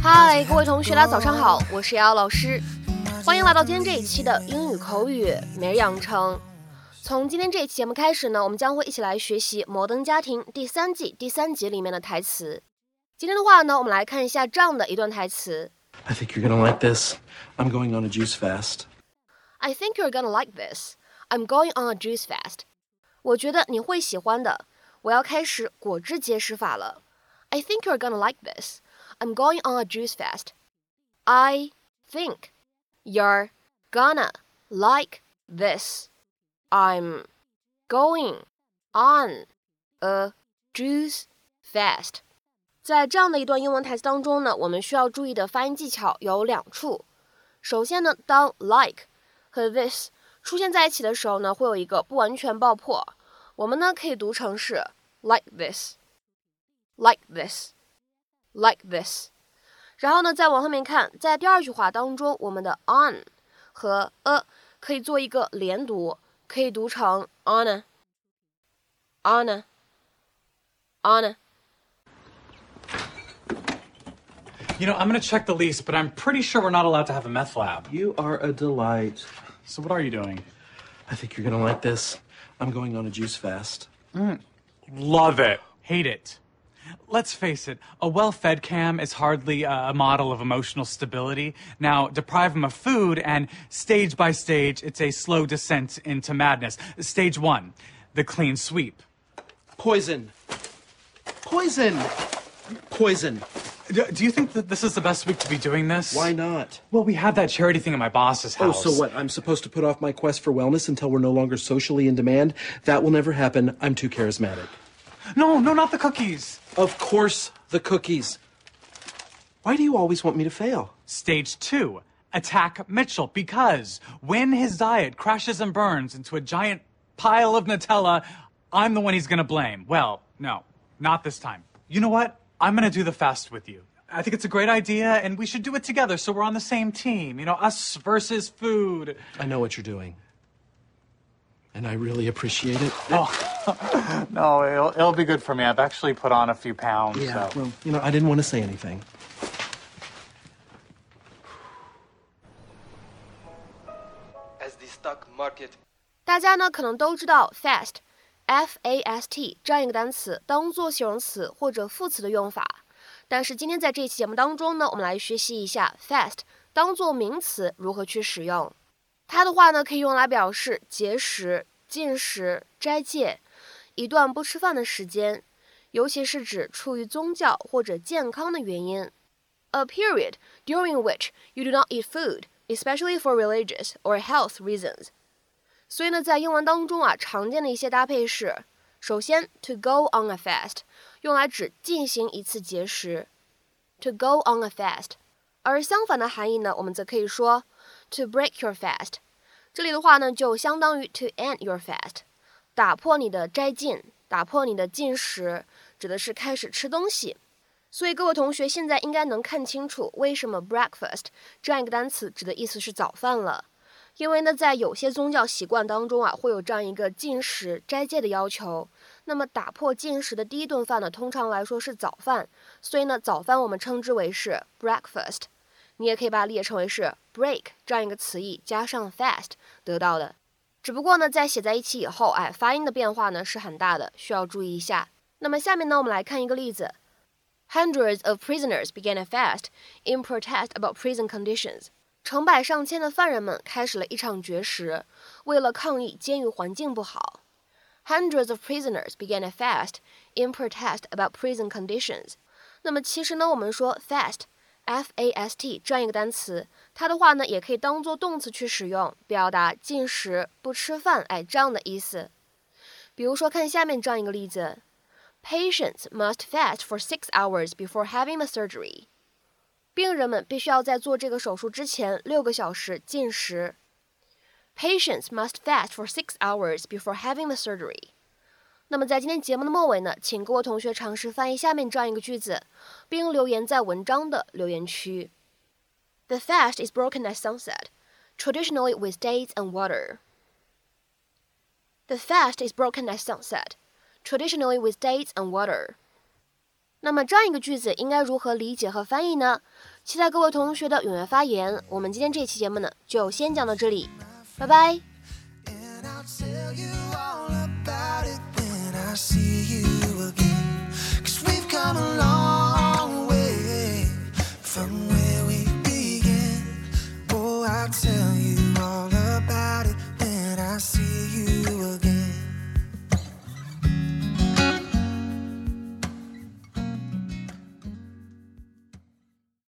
嗨，各位同学，大家早上好，我是瑶瑶老师，欢迎来到今天这一期的英语口语每日养成。从今天这一期节目开始呢，我们将会一起来学习《摩登家庭》第三季第三集里面的台词。今天的话呢，我们来看一下这样的一段台词。I think you're gonna like this. I'm going on a juice fast. I think you're gonna like this. I'm going on a juice fast. 我觉得你会喜欢的。我要开始果汁节食法了。I think you're gonna like this. I'm going on a juice fast. I think you're gonna like this. I'm going on a juice fast. 在这样的一段英文台词当中呢，我们需要注意的发音技巧有两处。首先呢，当 like 和 this 出现在一起的时候呢，会有一个不完全爆破。我们呢可以读成是 like this，like this，like this。然后呢，再往后面看，在第二句话当中，我们的 on 和 a 可以做一个连读，可以读成 honor，honor，honor。You know, I'm going to check the lease, but I'm pretty sure we're not allowed to have a meth lab. You are a delight. So, what are you doing? I think you're gonna like this. I'm going on a juice fast. Love it. Hate it. Let's face it, a well fed cam is hardly uh, a model of emotional stability. Now, deprive him of food, and stage by stage, it's a slow descent into madness. Stage one, the clean sweep. Poison. Poison. Poison. Do you think that this is the best week to be doing this? Why not? Well, we had that charity thing at my boss's oh, house. Oh, so what? I'm supposed to put off my quest for wellness until we're no longer socially in demand? That will never happen. I'm too charismatic. No, no, not the cookies. Of course, the cookies. Why do you always want me to fail? Stage two, attack Mitchell because when his diet crashes and burns into a giant pile of Nutella, I'm the one he's gonna blame. Well, no, not this time. You know what? I'm gonna do the fast with you. I think it's a great idea and we should do it together so we're on the same team. You know, us versus food. I know what you're doing And I really appreciate it. No, it'll, it'll be good for me. I've actually put on a few pounds. Yeah, so. well, you know, I didn't want to say anything. as the stock market 大家呢可能都知道 fast，f a s t 这样一个单词当做形容词或者副词的用法。但是今天在这期节目当中呢，我们来学习一下 fast 当做名词如何去使用。 它的话呢可以用来表示节食、禁食、斋戒，一段不吃饭的时间，尤其是指出于宗教或者健康的原因。A period during which you do not eat food, especially for religious or health reasons. 所以呢，在英文当中啊，常见的一些搭配是：首先，to go on a fast，用来指进行一次节食，to go on a fast。而相反的含义呢，我们则可以说 to break your fast。这里的话呢，就相当于 to end your fast，打破你的斋禁，打破你的禁食，指的是开始吃东西。所以各位同学现在应该能看清楚，为什么 breakfast 这样一个单词指的意思是早饭了。因为呢，在有些宗教习惯当中啊，会有这样一个禁食斋戒的要求。那么打破禁食的第一顿饭呢，通常来说是早饭，所以呢，早饭我们称之为是 breakfast。你也可以把它理解成为是 break 这样一个词义加上 fast 得到的。只不过呢，在写在一起以后，哎，发音的变化呢是很大的，需要注意一下。那么下面呢，我们来看一个例子：Hundreds of prisoners began a fast in protest about prison conditions. 成百上千的犯人们开始了一场绝食，为了抗议监狱环境不好。Hundreds of prisoners began a fast in protest about prison conditions。那么其实呢，我们说 fast F A S T，这样一个单词，它的话呢也可以当做动词去使用，表达进食、不吃饭，哎，这样的意思。比如说，看下面这样一个例子：Patients must fast for six hours before having the surgery。病人们必须要在做这个手术之前六个小时进食。Patients must fast for six hours before having the surgery。那么在今天节目的末尾呢，请各位同学尝试翻译下面这样一个句子，并留言在文章的留言区。The fast is broken at sunset, traditionally with dates and water. The fast is broken at sunset, traditionally with dates and water. 那么这样一个句子应该如何理解和翻译呢？期待各位同学的踊跃发言。我们今天这期节目呢，就先讲到这里，拜拜。así.